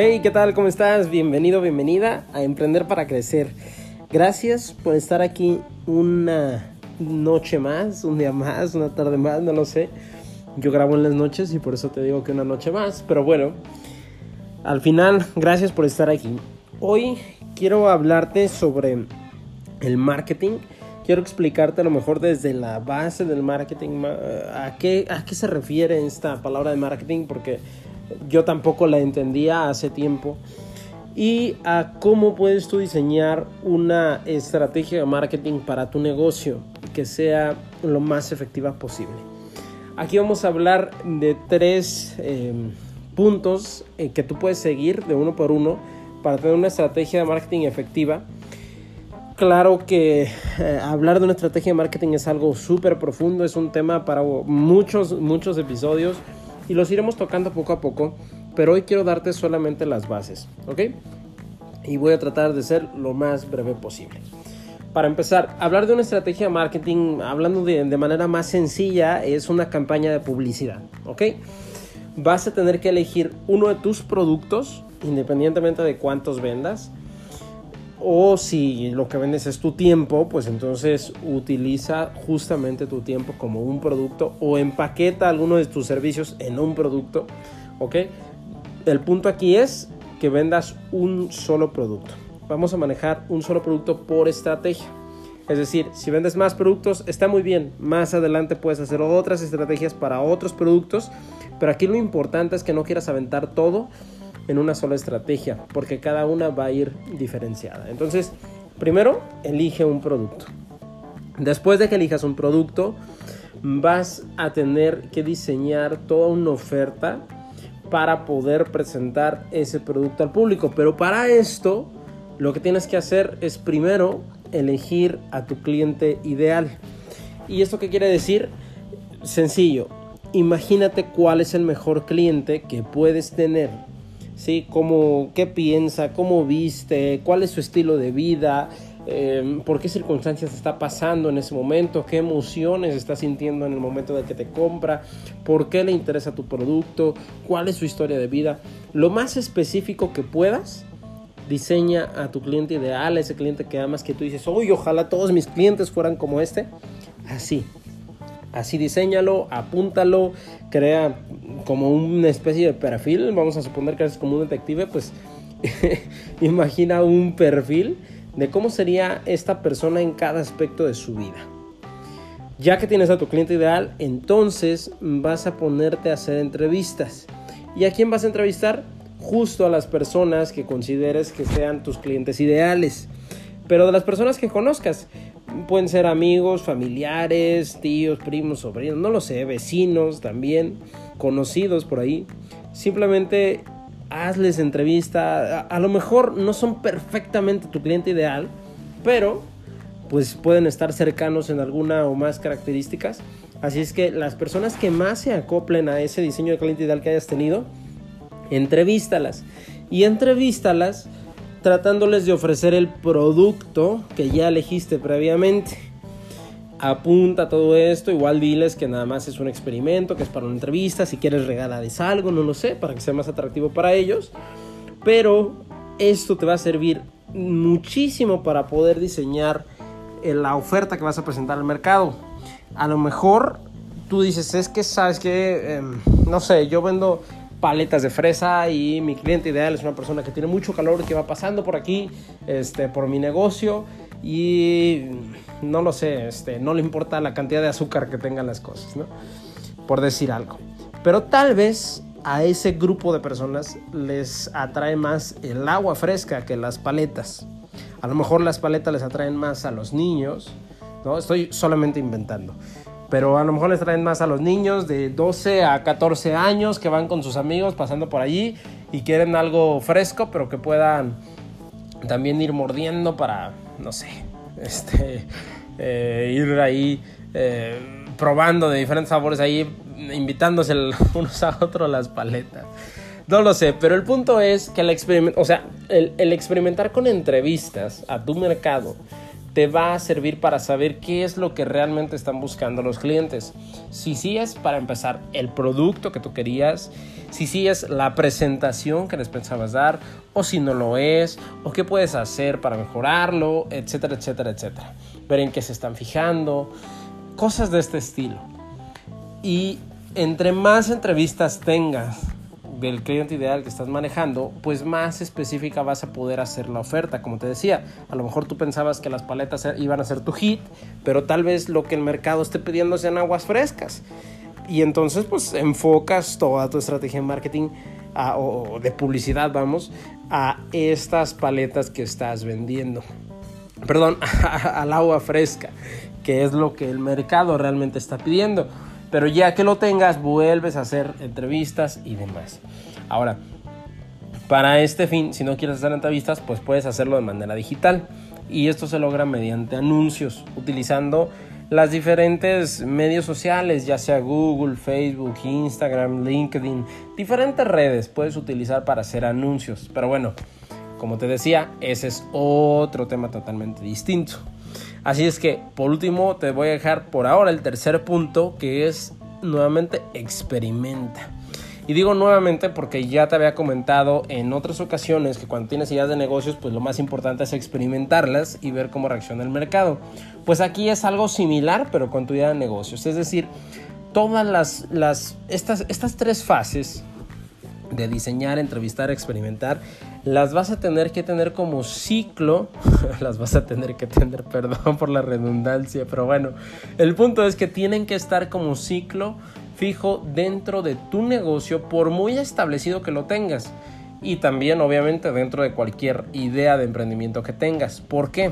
Hey, ¿qué tal? ¿Cómo estás? Bienvenido, bienvenida a Emprender para Crecer. Gracias por estar aquí una noche más, un día más, una tarde más, no lo sé. Yo grabo en las noches y por eso te digo que una noche más. Pero bueno, al final, gracias por estar aquí. Hoy quiero hablarte sobre el marketing. Quiero explicarte a lo mejor desde la base del marketing a qué, a qué se refiere esta palabra de marketing, porque yo tampoco la entendía hace tiempo. Y a cómo puedes tú diseñar una estrategia de marketing para tu negocio que sea lo más efectiva posible. Aquí vamos a hablar de tres eh, puntos eh, que tú puedes seguir de uno por uno para tener una estrategia de marketing efectiva. Claro que eh, hablar de una estrategia de marketing es algo súper profundo, es un tema para muchos, muchos episodios y los iremos tocando poco a poco, pero hoy quiero darte solamente las bases, ¿ok? Y voy a tratar de ser lo más breve posible. Para empezar, hablar de una estrategia de marketing, hablando de, de manera más sencilla, es una campaña de publicidad, ¿ok? Vas a tener que elegir uno de tus productos, independientemente de cuántos vendas, o si lo que vendes es tu tiempo, pues entonces utiliza justamente tu tiempo como un producto o empaqueta alguno de tus servicios en un producto. ¿Ok? El punto aquí es que vendas un solo producto. Vamos a manejar un solo producto por estrategia. Es decir, si vendes más productos, está muy bien. Más adelante puedes hacer otras estrategias para otros productos. Pero aquí lo importante es que no quieras aventar todo en una sola estrategia, porque cada una va a ir diferenciada. Entonces, primero, elige un producto. Después de que elijas un producto, vas a tener que diseñar toda una oferta para poder presentar ese producto al público. Pero para esto, lo que tienes que hacer es primero elegir a tu cliente ideal. ¿Y esto qué quiere decir? Sencillo, imagínate cuál es el mejor cliente que puedes tener ¿sí? Cómo, qué piensa, cómo viste, cuál es su estilo de vida, eh, por qué circunstancias está pasando en ese momento, qué emociones está sintiendo en el momento de que te compra, por qué le interesa tu producto, cuál es su historia de vida. Lo más específico que puedas, diseña a tu cliente ideal, ese cliente que amas, que tú dices, uy, ojalá todos mis clientes fueran como este. Así, Así diseñalo, apúntalo, crea como una especie de perfil. Vamos a suponer que eres como un detective, pues imagina un perfil de cómo sería esta persona en cada aspecto de su vida. Ya que tienes a tu cliente ideal, entonces vas a ponerte a hacer entrevistas. ¿Y a quién vas a entrevistar? Justo a las personas que consideres que sean tus clientes ideales. Pero de las personas que conozcas, pueden ser amigos, familiares, tíos, primos, sobrinos, no lo sé, vecinos también, conocidos por ahí. Simplemente hazles entrevista. A, lo mejor no son perfectamente tu cliente ideal, pero pues pueden estar cercanos en alguna o más características. Así es que las personas que más se acoplen a ese diseño de cliente ideal que hayas tenido, entrevístalas. Y entrevístalas tratándoles de ofrecer el producto que ya elegiste previamente. Apunta todo esto, igual diles que nada más es un experimento, que es para una entrevista, si quieres regalarles algo, no lo sé, para que sea más atractivo para ellos. Pero esto te va a servir muchísimo para poder diseñar eh, la oferta que vas a presentar al mercado. A lo mejor tú dices, es que sabes que, em, no sé, yo vendo paletas de fresa y mi cliente ideal es una persona que tiene mucho calor que va pasando por aquí, este, por mi negocio y no lo sé, este, no le importa la cantidad de azúcar que tengan las cosas, ¿no? Por decir algo. Pero tal vez a ese grupo de personas les atrae más el agua fresca que las paletas. A lo mejor las paletas les atraen más a los niños, ¿no? Estoy solamente inventando. Pero a lo mejor les traen más a los niños de 12 a 14 años que van con sus amigos pasando por allí y quieren algo fresco, pero que puedan también ir mordiendo para, no sé, este, eh, ir ahí eh, probando de diferentes sabores ahí, invitándose unos a otros las paletas. No lo sé, pero el punto es que el, o sea, el experimentar con entrevistas a tu mercado te va a servir para saber qué es lo que realmente están buscando los clientes. Si sí es para empezar el producto que tú querías, si sí es la presentación que les pensabas dar, o si no lo es, o qué puedes hacer para mejorarlo, etcétera, etcétera, etcétera. Ver en qué se están fijando, cosas de este estilo. Y entre más entrevistas tengas del cliente ideal que estás manejando, pues más específica vas a poder hacer la oferta. Como te decía, a lo mejor tú pensabas que las paletas e-, iban a ser tu hit, pero tal vez lo que el mercado esté pidiendo sean aguas frescas. Y entonces pues enfocas toda tu estrategia de marketing o de publicidad, vamos, a estas paletas que estás vendiendo. Perdón, al agua fresca, que es lo que el mercado realmente está pidiendo. Pero ya que lo tengas, vuelves a hacer entrevistas y demás. Ahora, para este fin, si no quieres hacer entrevistas, pues puedes hacerlo de manera digital. Y esto se logra mediante anuncios, utilizando las diferentes medios sociales, ya sea Google, Facebook, Instagram, LinkedIn, diferentes redes puedes utilizar para hacer anuncios. Pero bueno, como te decía, ese es otro tema totalmente distinto. Así es que, por último, te voy a dejar por ahora el tercer punto, que es nuevamente experimenta. Y digo nuevamente porque ya te había comentado en otras ocasiones que cuando tienes ideas de negocios, pues lo más importante es experimentarlas y ver cómo reacciona el mercado. Pues aquí es algo similar, pero con tu idea de negocios. Es decir, todas las, las estas, estas tres fases de diseñar, entrevistar, experimentar, las vas a tener que tener como ciclo, las vas a tener que tener, perdón por la redundancia, pero bueno, el punto es que tienen que estar como ciclo fijo dentro de tu negocio por muy establecido que lo tengas y también obviamente dentro de cualquier idea de emprendimiento que tengas. ¿Por qué?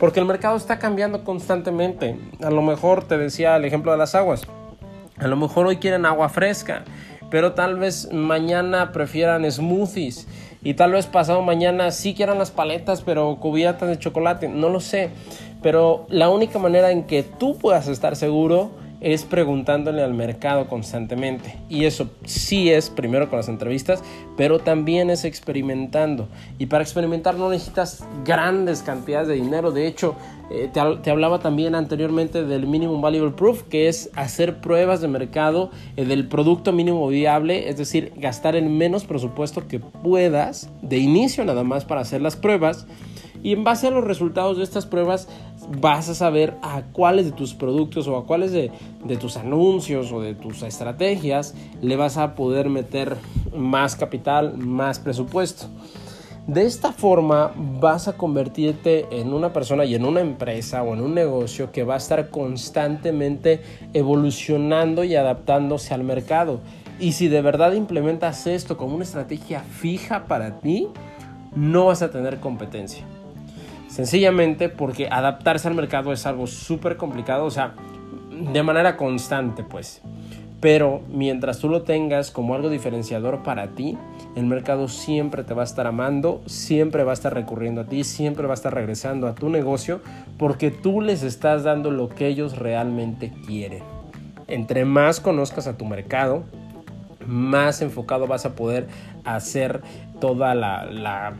Porque el mercado está cambiando constantemente. A lo mejor te decía el ejemplo de las aguas. A lo mejor hoy quieren agua fresca, pero tal vez mañana prefieran smoothies y tal vez pasado mañana sí quieran las paletas, pero cubiertas de chocolate, no lo sé. Pero la única manera en que tú puedas estar seguro es preguntándole al mercado constantemente. Y eso sí es primero con las entrevistas, pero también es experimentando. Y para experimentar no necesitas grandes cantidades de dinero. De hecho, eh, te, hablaba también anteriormente del Minimum Valuable Proof, que es hacer pruebas de mercado eh, del producto mínimo viable, es decir, gastar el menos presupuesto que puedas de inicio nada más para hacer las pruebas. Y en base a los resultados de estas pruebas vas a saber a cuáles de tus productos o a cuáles de, de, tus anuncios o de tus estrategias le vas a poder meter más capital, más presupuesto. De esta forma vas a convertirte en una persona y en una empresa o en un negocio que va a estar constantemente evolucionando y adaptándose al mercado. Y si de verdad implementas esto como una estrategia fija para ti, no vas a tener competencia. Sencillamente porque adaptarse al mercado es algo súper complicado, o sea, de manera constante pues. Pero mientras tú lo tengas como algo diferenciador para ti, el mercado siempre te va a estar amando, siempre va a estar recurriendo a ti, siempre va a estar regresando a tu negocio porque tú les estás dando lo que ellos realmente quieren. Entre más conozcas a tu mercado, más enfocado vas a poder hacer toda la, la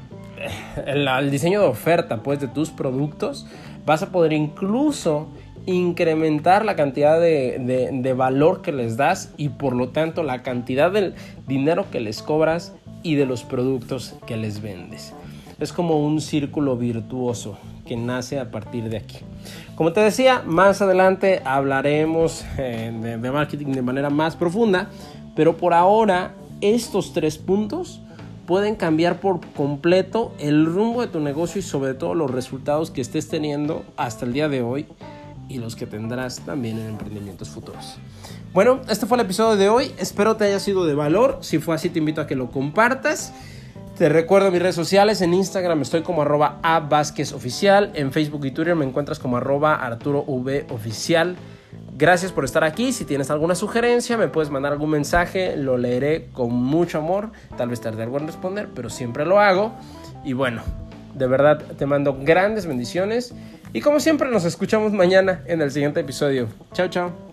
el, diseño de oferta pues de tus productos, vas a poder incluso incrementar la cantidad de, de, valor que les das y por lo tanto la cantidad del dinero que les cobras y de los productos que les vendes. Es como un círculo virtuoso que nace a partir de aquí. Como te decía, más adelante hablaremos eh, de marketing de manera más profunda, pero por ahora estos tres puntos pueden cambiar por completo el rumbo de tu negocio y sobre todo los resultados que estés teniendo hasta el día de hoy y los que tendrás también en emprendimientos futuros. Bueno, este fue el episodio de hoy. Espero te haya sido de valor. Si fue así, te invito a que lo compartas. Te recuerdo mis redes sociales. En Instagram estoy como arroba a Oficial. En Facebook y Twitter me encuentras como arroba Arturo V Oficial. Gracias por estar aquí. Si tienes alguna sugerencia, me puedes mandar algún mensaje. Lo leeré con mucho amor. Tal vez tarde algo en responder, pero siempre lo hago. Y bueno, de verdad te mando grandes bendiciones. Y como siempre, nos escuchamos mañana en el siguiente episodio. Chao, chao.